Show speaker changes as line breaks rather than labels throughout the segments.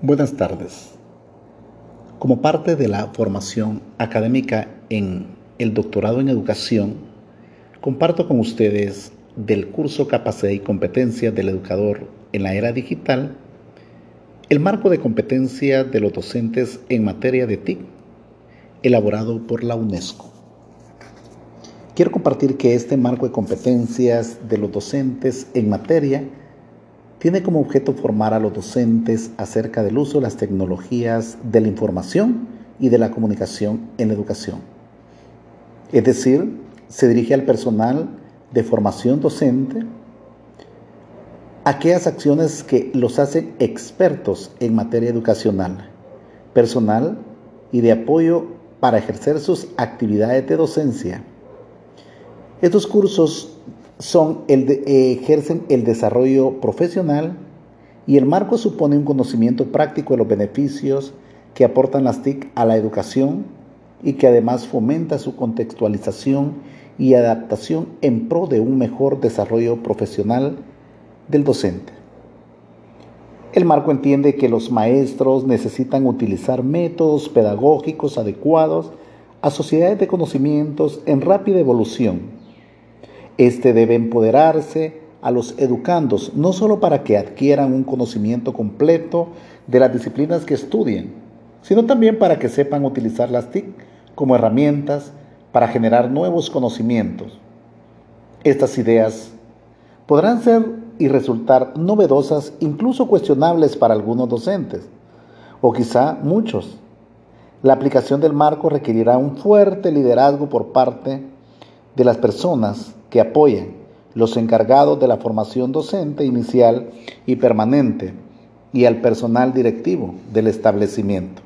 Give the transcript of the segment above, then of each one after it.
Buenas tardes. Como parte de la formación académica en el doctorado en educación, comparto con ustedes del curso Capacidad y Competencia del Educador en la Era Digital el marco de competencia de los docentes en materia de TIC, elaborado por la UNESCO. Quiero compartir que este marco de competencias de los docentes en materia tiene como objeto formar a los docentes acerca del uso de las tecnologías de la información y de la comunicación en la educación. Es decir, se dirige al personal de formación docente aquellas acciones que los hacen expertos en materia educacional, personal y de apoyo para ejercer sus actividades de docencia. Estos cursos son el de, ejercen el desarrollo profesional y el marco supone un conocimiento práctico de los beneficios que aportan las TIC a la educación y que además fomenta su contextualización y adaptación en pro de un mejor desarrollo profesional del docente. El marco entiende que los maestros necesitan utilizar métodos pedagógicos adecuados a sociedades de conocimientos en rápida evolución este debe empoderarse a los educandos, no solo para que adquieran un conocimiento completo de las disciplinas que estudien, sino también para que sepan utilizar las TIC como herramientas para generar nuevos conocimientos. Estas ideas podrán ser y resultar novedosas, incluso cuestionables para algunos docentes, o quizá muchos. La aplicación del marco requerirá un fuerte liderazgo por parte de las personas que apoyen los encargados de la formación docente inicial y permanente y al personal directivo del establecimiento.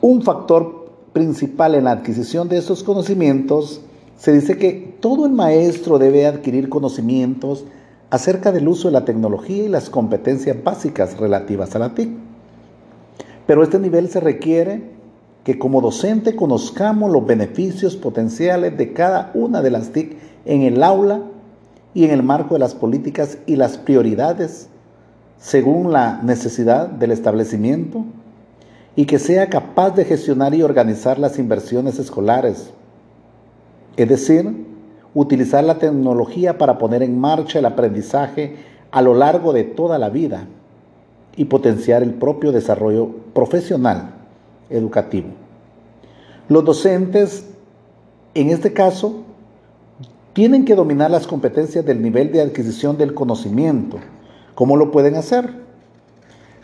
Un factor principal en la adquisición de estos conocimientos se dice que todo el maestro debe adquirir conocimientos acerca del uso de la tecnología y las competencias básicas relativas a la TIC. Pero este nivel se requiere que como docente conozcamos los beneficios potenciales de cada una de las TIC en el aula y en el marco de las políticas y las prioridades según la necesidad del establecimiento y que sea capaz de gestionar y organizar las inversiones escolares, es decir, utilizar la tecnología para poner en marcha el aprendizaje a lo largo de toda la vida y potenciar el propio desarrollo profesional educativo. Los docentes, en este caso, tienen que dominar las competencias del nivel de adquisición del conocimiento. ¿Cómo lo pueden hacer?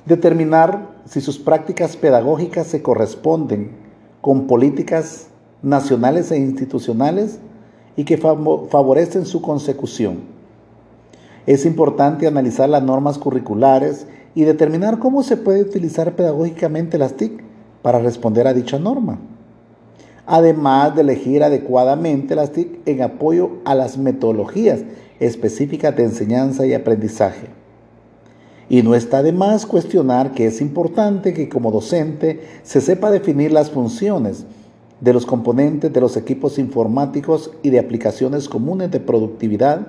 Determinar si sus prácticas pedagógicas se corresponden con políticas nacionales e institucionales y que favorecen su consecución. Es importante analizar las normas curriculares y determinar cómo se puede utilizar pedagógicamente las TIC para responder a dicha norma. Además de elegir adecuadamente las TIC en apoyo a las metodologías específicas de enseñanza y aprendizaje. Y no está de más cuestionar que es importante que como docente se sepa definir las funciones de los componentes de los equipos informáticos y de aplicaciones comunes de productividad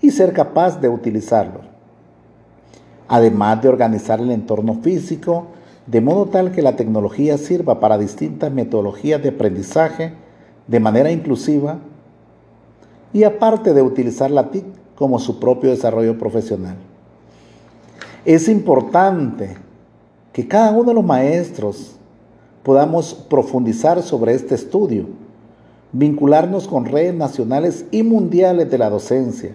y ser capaz de utilizarlos. Además de organizar el entorno físico, de modo tal que la tecnología sirva para distintas metodologías de aprendizaje de manera inclusiva y aparte de utilizar la TIC como su propio desarrollo profesional. Es importante que cada uno de los maestros podamos profundizar sobre este estudio, vincularnos con redes nacionales y mundiales de la docencia.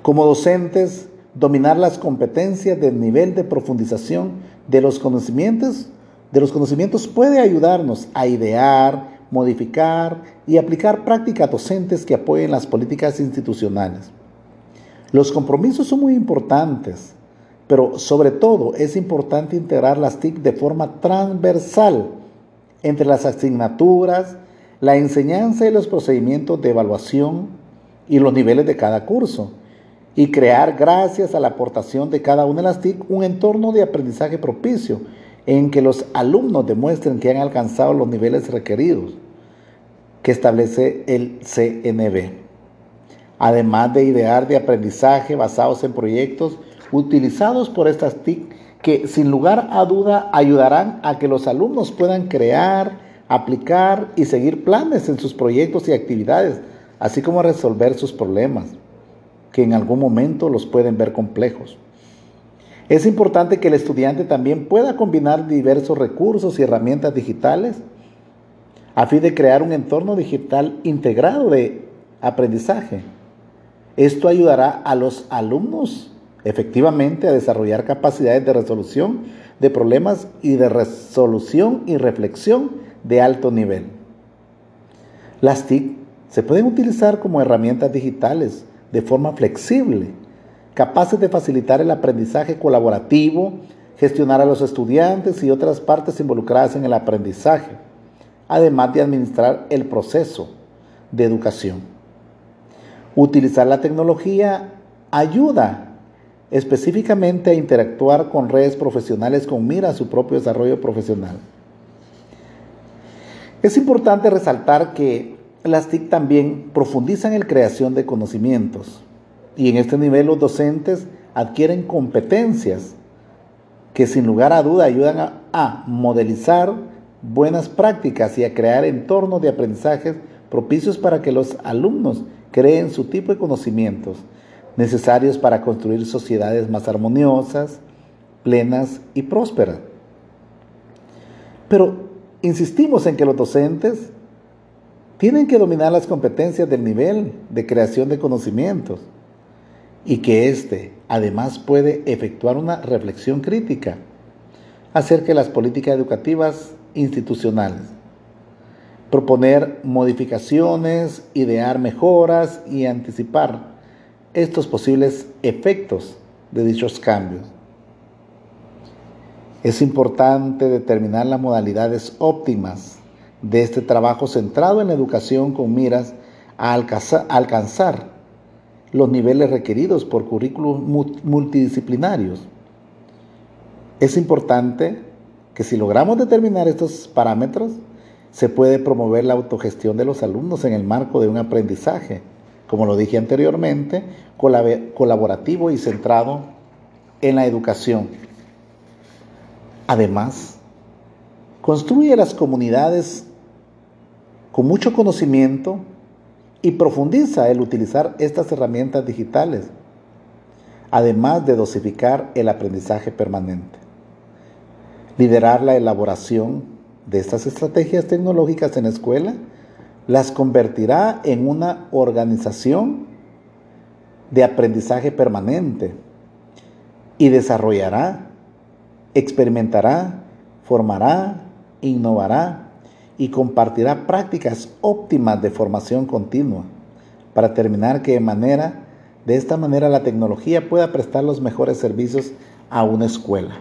Como docentes, dominar las competencias del nivel de profundización de los conocimientos, de los conocimientos puede ayudarnos a idear, modificar y aplicar prácticas docentes que apoyen las políticas institucionales. Los compromisos son muy importantes, pero sobre todo es importante integrar las TIC de forma transversal entre las asignaturas, la enseñanza y los procedimientos de evaluación y los niveles de cada curso y crear, gracias a la aportación de cada una de las TIC, un entorno de aprendizaje propicio en que los alumnos demuestren que han alcanzado los niveles requeridos que establece el CNB. Además de idear de aprendizaje basados en proyectos utilizados por estas TIC que sin lugar a duda ayudarán a que los alumnos puedan crear, aplicar y seguir planes en sus proyectos y actividades, así como resolver sus problemas, que en algún momento los pueden ver complejos. Es importante que el estudiante también pueda combinar diversos recursos y herramientas digitales a fin de crear un entorno digital integrado de aprendizaje. Esto ayudará a los alumnos efectivamente a desarrollar capacidades de resolución de problemas y de resolución y reflexión de alto nivel. Las TIC se pueden utilizar como herramientas digitales de forma flexible, capaces de facilitar el aprendizaje colaborativo, gestionar a los estudiantes y otras partes involucradas en el aprendizaje, además de administrar el proceso de educación. Utilizar la tecnología ayuda específicamente a interactuar con redes profesionales con mira a su propio desarrollo profesional. Es importante resaltar que las TIC también profundizan en creación de conocimientos y en este nivel los docentes adquieren competencias que sin lugar a duda ayudan a, a modelizar buenas prácticas y a crear entornos de aprendizajes propicios para que los alumnos creen su tipo de conocimientos necesarios para construir sociedades más armoniosas, plenas y prósperas. Pero insistimos en que los docentes tienen que dominar las competencias del nivel de creación de conocimientos y que éste además puede efectuar una reflexión crítica acerca de las políticas educativas institucionales, proponer modificaciones, idear mejoras y anticipar estos posibles efectos de dichos cambios. Es importante determinar las modalidades óptimas de este trabajo centrado en la educación con miras a alcanzar los niveles requeridos por currículos multidisciplinarios. Es importante que si logramos determinar estos parámetros, se puede promover la autogestión de los alumnos en el marco de un aprendizaje como lo dije anteriormente, colaborativo y centrado en la educación. Además, construye las comunidades con mucho conocimiento y profundiza el utilizar estas herramientas digitales, además de dosificar el aprendizaje permanente. Liderar la elaboración de estas estrategias tecnológicas en la escuela las convertirá en una organización de aprendizaje permanente y desarrollará, experimentará, formará, innovará y compartirá prácticas óptimas de formación continua para terminar que de manera de esta manera la tecnología pueda prestar los mejores servicios a una escuela.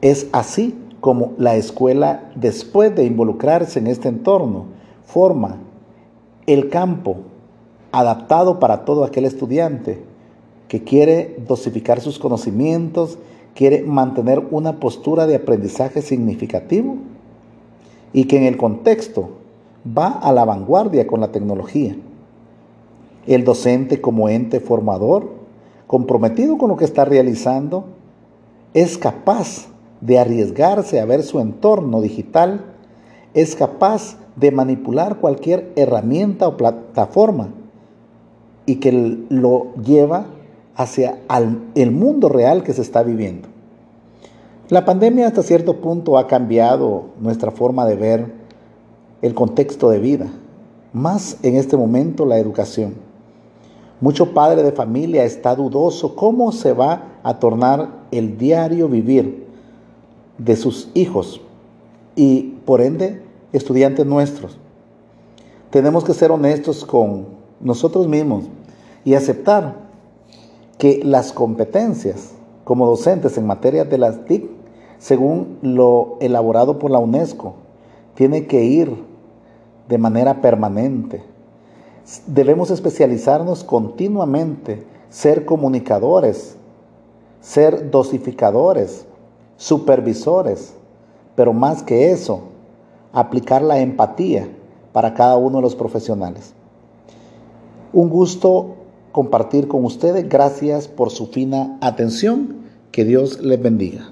Es así como la escuela después de involucrarse en este entorno forma el campo adaptado para todo aquel estudiante que quiere dosificar sus conocimientos, quiere mantener una postura de aprendizaje significativo y que en el contexto va a la vanguardia con la tecnología. El docente como ente formador, comprometido con lo que está realizando, es capaz de arriesgarse a ver su entorno digital, es capaz de manipular cualquier herramienta o plataforma y que lo lleva hacia el mundo real que se está viviendo. La pandemia hasta cierto punto ha cambiado nuestra forma de ver el contexto de vida, más en este momento la educación. Mucho padre de familia está dudoso cómo se va a tornar el diario vivir de sus hijos y por ende estudiantes nuestros. Tenemos que ser honestos con nosotros mismos y aceptar que las competencias como docentes en materia de las TIC, según lo elaborado por la UNESCO, tiene que ir de manera permanente. Debemos especializarnos continuamente, ser comunicadores, ser dosificadores, supervisores, pero más que eso, aplicar la empatía para cada uno de los profesionales. Un gusto compartir con ustedes. Gracias por su fina atención. Que Dios les bendiga.